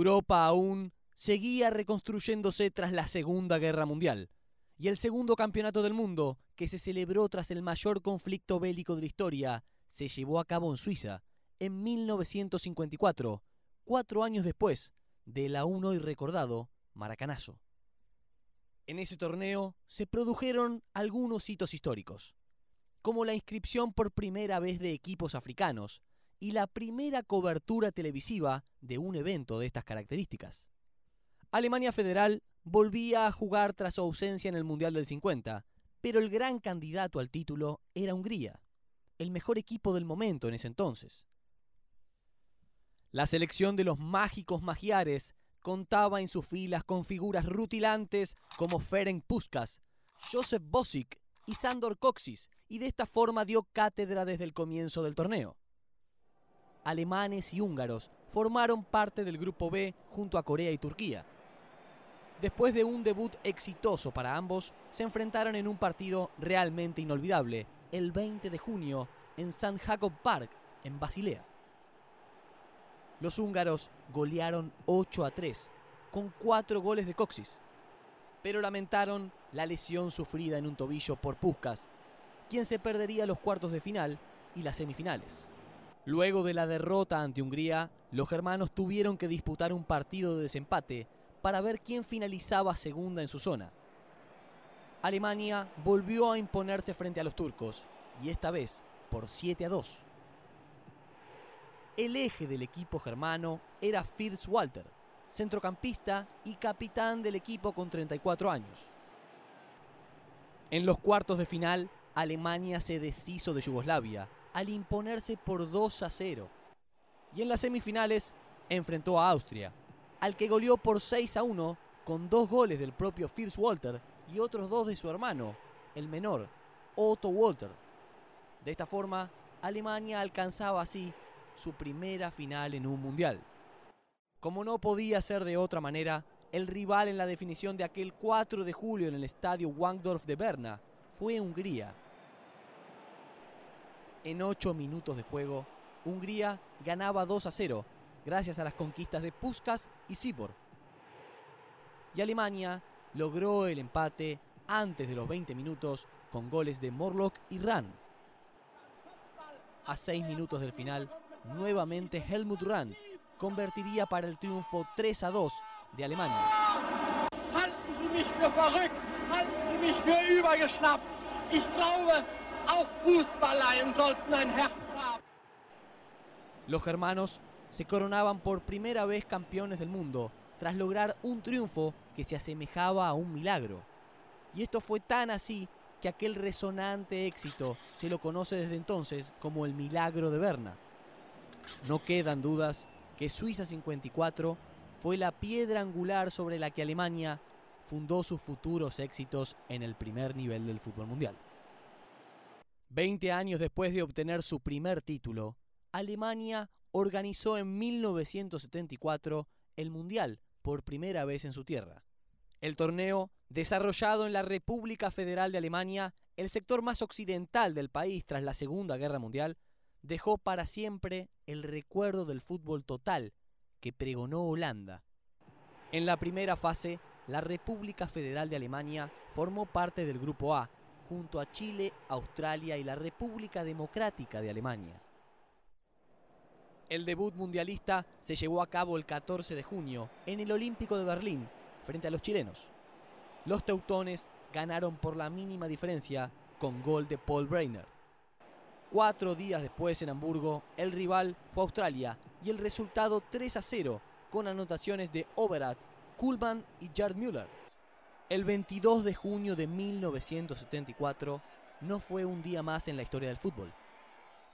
Europa aún seguía reconstruyéndose tras la Segunda Guerra Mundial, y el segundo campeonato del mundo, que se celebró tras el mayor conflicto bélico de la historia, se llevó a cabo en Suiza en 1954, cuatro años después del aún hoy recordado Maracanazo. En ese torneo se produjeron algunos hitos históricos, como la inscripción por primera vez de equipos africanos y la primera cobertura televisiva de un evento de estas características. Alemania Federal volvía a jugar tras su ausencia en el Mundial del 50, pero el gran candidato al título era Hungría, el mejor equipo del momento en ese entonces. La selección de los mágicos magiares contaba en sus filas con figuras rutilantes como Ferenc Puskas, Josef Bosic y Sandor Coxis, y de esta forma dio cátedra desde el comienzo del torneo. Alemanes y húngaros formaron parte del grupo B junto a Corea y Turquía. Después de un debut exitoso para ambos, se enfrentaron en un partido realmente inolvidable, el 20 de junio, en St. Jacob Park, en Basilea. Los húngaros golearon 8 a 3, con 4 goles de Coxis, pero lamentaron la lesión sufrida en un tobillo por Puskas, quien se perdería los cuartos de final y las semifinales. Luego de la derrota ante Hungría, los germanos tuvieron que disputar un partido de desempate para ver quién finalizaba segunda en su zona. Alemania volvió a imponerse frente a los turcos, y esta vez por 7 a 2. El eje del equipo germano era Fritz Walter, centrocampista y capitán del equipo con 34 años. En los cuartos de final, Alemania se deshizo de Yugoslavia al imponerse por 2 a 0. Y en las semifinales enfrentó a Austria, al que goleó por 6 a 1 con dos goles del propio Fritz Walter y otros dos de su hermano, el menor, Otto Walter. De esta forma, Alemania alcanzaba así su primera final en un mundial. Como no podía ser de otra manera, el rival en la definición de aquel 4 de julio en el estadio Wangdorf de Berna fue Hungría. En 8 minutos de juego, Hungría ganaba 2 a 0 gracias a las conquistas de Puskas y Sibor. Y Alemania logró el empate antes de los 20 minutos con goles de Morlock y Rahn. A 6 minutos del final, nuevamente Helmut Rahn convertiría para el triunfo 3 a 2 de Alemania. Ich glaube, auch haben. Los germanos se coronaban por primera vez campeones del mundo tras lograr un triunfo que se asemejaba a un milagro. Y esto fue tan así que aquel resonante éxito se lo conoce desde entonces como el milagro de Berna. No quedan dudas que Suiza 54 fue la piedra angular sobre la que Alemania fundó sus futuros éxitos en el primer nivel del fútbol mundial. Veinte años después de obtener su primer título, Alemania organizó en 1974 el Mundial por primera vez en su tierra. El torneo, desarrollado en la República Federal de Alemania, el sector más occidental del país tras la Segunda Guerra Mundial, dejó para siempre el recuerdo del fútbol total que pregonó Holanda. En la primera fase, la República Federal de Alemania formó parte del Grupo A, junto a Chile, Australia y la República Democrática de Alemania. El debut mundialista se llevó a cabo el 14 de junio en el Olímpico de Berlín, frente a los chilenos. Los teutones ganaron por la mínima diferencia con gol de Paul Breiner. Cuatro días después en Hamburgo, el rival fue Australia y el resultado 3 a 0 con anotaciones de Overath, Kuhlmann y Gerd Müller. El 22 de junio de 1974 no fue un día más en la historia del fútbol.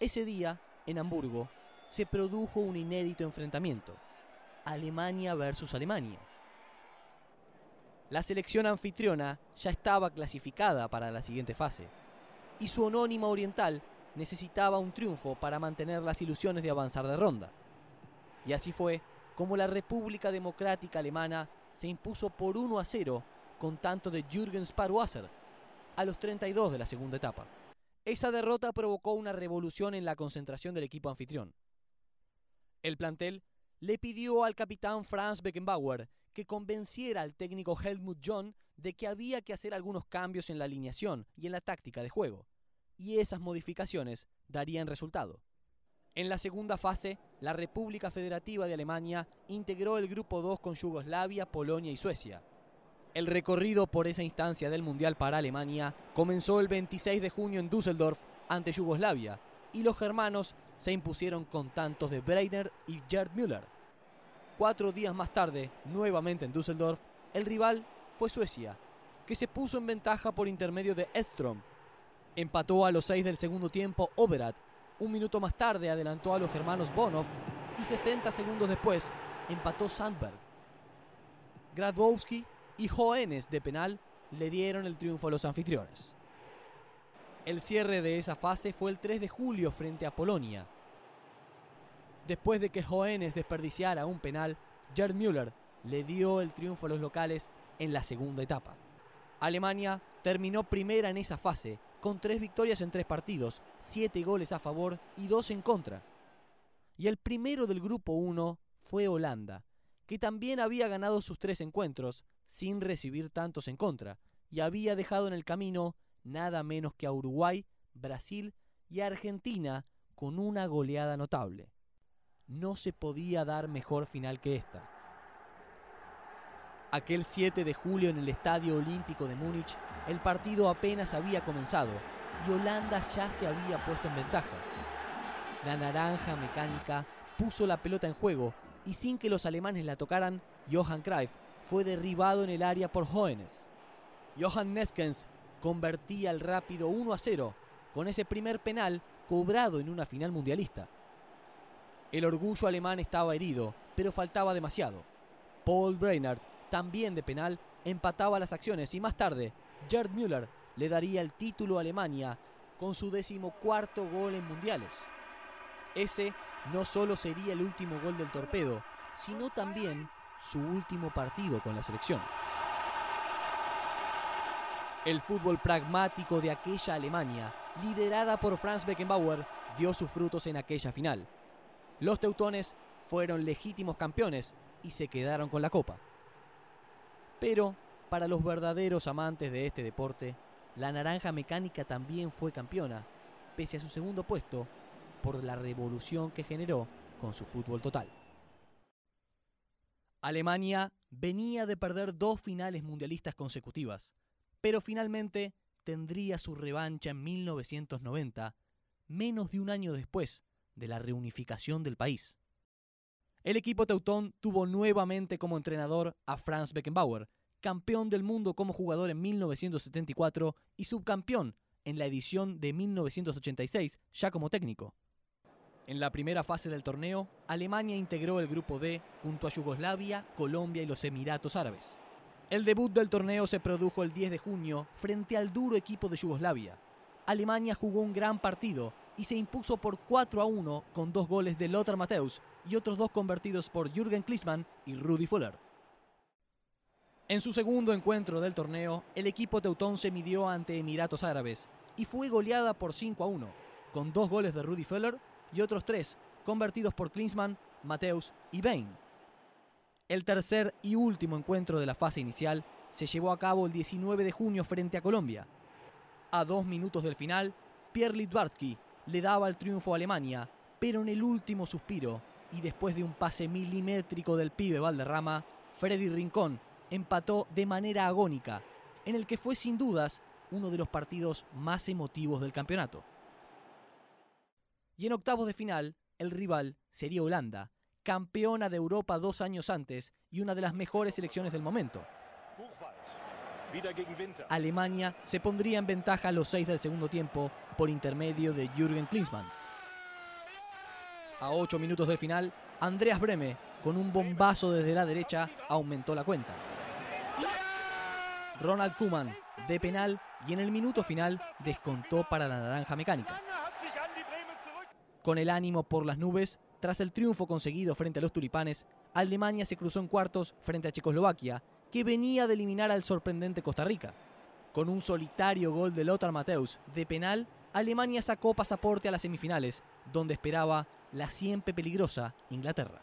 Ese día, en Hamburgo, se produjo un inédito enfrentamiento. Alemania versus Alemania. La selección anfitriona ya estaba clasificada para la siguiente fase, y su anónima oriental necesitaba un triunfo para mantener las ilusiones de avanzar de ronda. Y así fue como la República Democrática Alemana se impuso por 1 a 0 con tanto de Jürgen Sparwasser a los 32 de la segunda etapa. Esa derrota provocó una revolución en la concentración del equipo anfitrión. El plantel le pidió al capitán Franz Beckenbauer que convenciera al técnico Helmut John de que había que hacer algunos cambios en la alineación y en la táctica de juego, y esas modificaciones darían resultado. En la segunda fase, la República Federativa de Alemania integró el grupo 2 con Yugoslavia, Polonia y Suecia. El recorrido por esa instancia del Mundial para Alemania comenzó el 26 de junio en Düsseldorf ante Yugoslavia y los germanos se impusieron con tantos de Breitner y Gerd Müller. Cuatro días más tarde, nuevamente en Düsseldorf, el rival fue Suecia, que se puso en ventaja por intermedio de Estrom. Empató a los seis del segundo tiempo Oberat. Un minuto más tarde adelantó a los germanos Bonov y 60 segundos después empató Sandberg. Gradbowski y Joenes de penal le dieron el triunfo a los anfitriones. El cierre de esa fase fue el 3 de julio frente a Polonia. Después de que Joenes desperdiciara un penal, Gerd Müller le dio el triunfo a los locales en la segunda etapa. Alemania terminó primera en esa fase, con tres victorias en tres partidos, siete goles a favor y dos en contra. Y el primero del grupo 1 fue Holanda, que también había ganado sus tres encuentros sin recibir tantos en contra, y había dejado en el camino nada menos que a Uruguay, Brasil y Argentina con una goleada notable. No se podía dar mejor final que esta. Aquel 7 de julio en el Estadio Olímpico de Múnich, el partido apenas había comenzado y Holanda ya se había puesto en ventaja. La naranja mecánica puso la pelota en juego y sin que los alemanes la tocaran, Johann Cruyff fue derribado en el área por Hoeneß. Johann Neskens convertía el rápido 1 a 0 con ese primer penal cobrado en una final mundialista. El orgullo alemán estaba herido, pero faltaba demasiado. Paul Brainerd, también de penal, empataba las acciones y más tarde Gerd Müller le daría el título a Alemania con su decimocuarto gol en mundiales. Ese no solo sería el último gol del torpedo, sino también su último partido con la selección. El fútbol pragmático de aquella Alemania, liderada por Franz Beckenbauer, dio sus frutos en aquella final. Los teutones fueron legítimos campeones y se quedaron con la copa. Pero, para los verdaderos amantes de este deporte, la naranja mecánica también fue campeona, pese a su segundo puesto, por la revolución que generó con su fútbol total. Alemania venía de perder dos finales mundialistas consecutivas, pero finalmente tendría su revancha en 1990, menos de un año después de la reunificación del país. El equipo teutón tuvo nuevamente como entrenador a Franz Beckenbauer, campeón del mundo como jugador en 1974 y subcampeón en la edición de 1986 ya como técnico. En la primera fase del torneo, Alemania integró el grupo D junto a Yugoslavia, Colombia y los Emiratos Árabes. El debut del torneo se produjo el 10 de junio frente al duro equipo de Yugoslavia. Alemania jugó un gran partido y se impuso por 4 a 1 con dos goles de Lothar Matthäus y otros dos convertidos por Jürgen Klinsmann y Rudi Fuller. En su segundo encuentro del torneo, el equipo teutón se midió ante Emiratos Árabes y fue goleada por 5 a 1, con dos goles de Rudi Fuller y otros tres convertidos por Klinsmann, Matthäus y Bain. El tercer y último encuentro de la fase inicial se llevó a cabo el 19 de junio frente a Colombia. A dos minutos del final, Pierre Litvarsky le daba el triunfo a Alemania, pero en el último suspiro y después de un pase milimétrico del pibe Valderrama, Freddy Rincón empató de manera agónica, en el que fue sin dudas uno de los partidos más emotivos del campeonato. Y en octavos de final, el rival sería Holanda, campeona de Europa dos años antes y una de las mejores selecciones del momento. Alemania se pondría en ventaja a los seis del segundo tiempo por intermedio de Jürgen Klinsmann. A ocho minutos del final, Andreas Breme, con un bombazo desde la derecha, aumentó la cuenta. Ronald Koeman, de penal, y en el minuto final descontó para la naranja mecánica. Con el ánimo por las nubes, tras el triunfo conseguido frente a los tulipanes, Alemania se cruzó en cuartos frente a Checoslovaquia, que venía de eliminar al sorprendente Costa Rica. Con un solitario gol de Lothar Matthäus de penal, Alemania sacó pasaporte a las semifinales, donde esperaba la siempre peligrosa Inglaterra.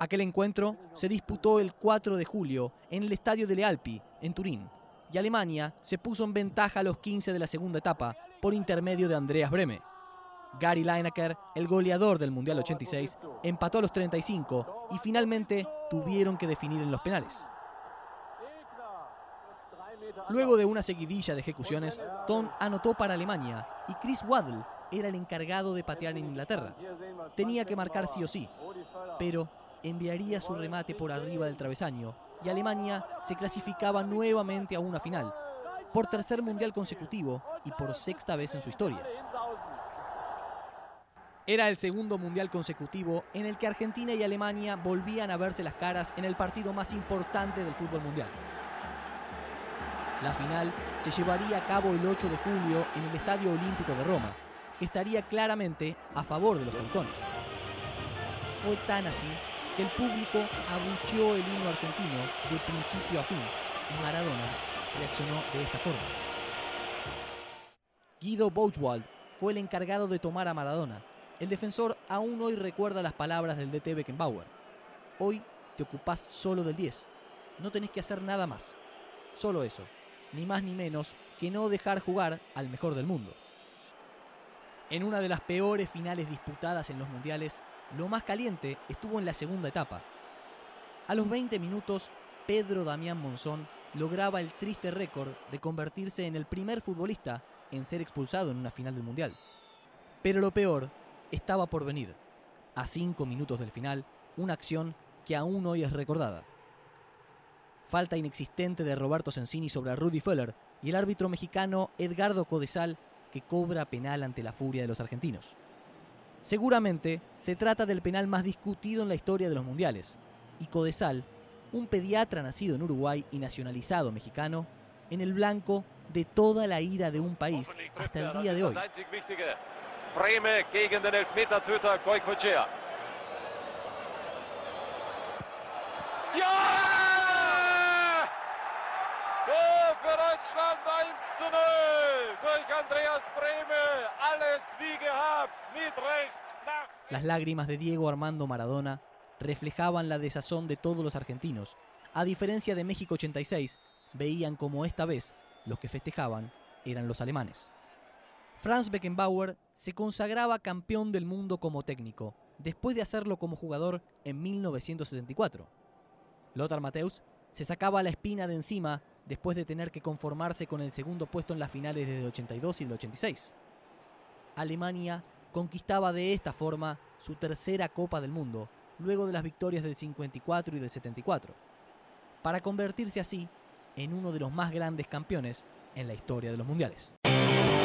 Aquel encuentro se disputó el 4 de julio en el estadio de Lealpi, en Turín, y Alemania se puso en ventaja a los 15 de la segunda etapa por intermedio de Andreas Breme. Gary Lineker, el goleador del Mundial 86, empató a los 35 y finalmente tuvieron que definir en los penales. Luego de una seguidilla de ejecuciones, Tom anotó para Alemania y Chris Waddle era el encargado de patear en Inglaterra. Tenía que marcar sí o sí, pero enviaría su remate por arriba del travesaño y Alemania se clasificaba nuevamente a una final, por tercer mundial consecutivo y por sexta vez en su historia. Era el segundo mundial consecutivo en el que Argentina y Alemania volvían a verse las caras en el partido más importante del fútbol mundial. La final se llevaría a cabo el 8 de julio en el Estadio Olímpico de Roma, que estaría claramente a favor de los teutones. Fue tan así que el público abucheó el himno argentino de principio a fin y Maradona reaccionó de esta forma. Guido Bochwald fue el encargado de tomar a Maradona. El defensor aún hoy recuerda las palabras del DT Beckenbauer. Hoy te ocupás solo del 10. No tenés que hacer nada más. Solo eso. Ni más ni menos que no dejar jugar al mejor del mundo. En una de las peores finales disputadas en los mundiales, lo más caliente estuvo en la segunda etapa. A los 20 minutos, Pedro Damián Monzón lograba el triste récord de convertirse en el primer futbolista en ser expulsado en una final del Mundial. Pero lo peor estaba por venir. A cinco minutos del final, una acción que aún hoy es recordada. Falta inexistente de Roberto Sensini sobre Rudy Feller y el árbitro mexicano Edgardo Codesal que cobra penal ante la furia de los argentinos. Seguramente se trata del penal más discutido en la historia de los mundiales, y Codesal, un pediatra nacido en Uruguay y nacionalizado mexicano, en el blanco de toda la ira de un país hasta el día de hoy. Breme gegen den Elfmetertöter Goikochea. Ja! Tor für Deutschland 1 zu 0 durch Andreas Breme. Alles wie gehabt, mit rechts, flach. Las lágrimas de Diego Armando Maradona reflejaban la desazón de todos los argentinos. A diferencia de México 86, veían como esta vez los que festejaban eran los alemanes. Franz Beckenbauer se consagraba campeón del mundo como técnico, después de hacerlo como jugador en 1974. Lothar Matthäus se sacaba la espina de encima después de tener que conformarse con el segundo puesto en las finales del 82 y del 86. Alemania conquistaba de esta forma su tercera Copa del Mundo, luego de las victorias del 54 y del 74, para convertirse así en uno de los más grandes campeones en la historia de los mundiales.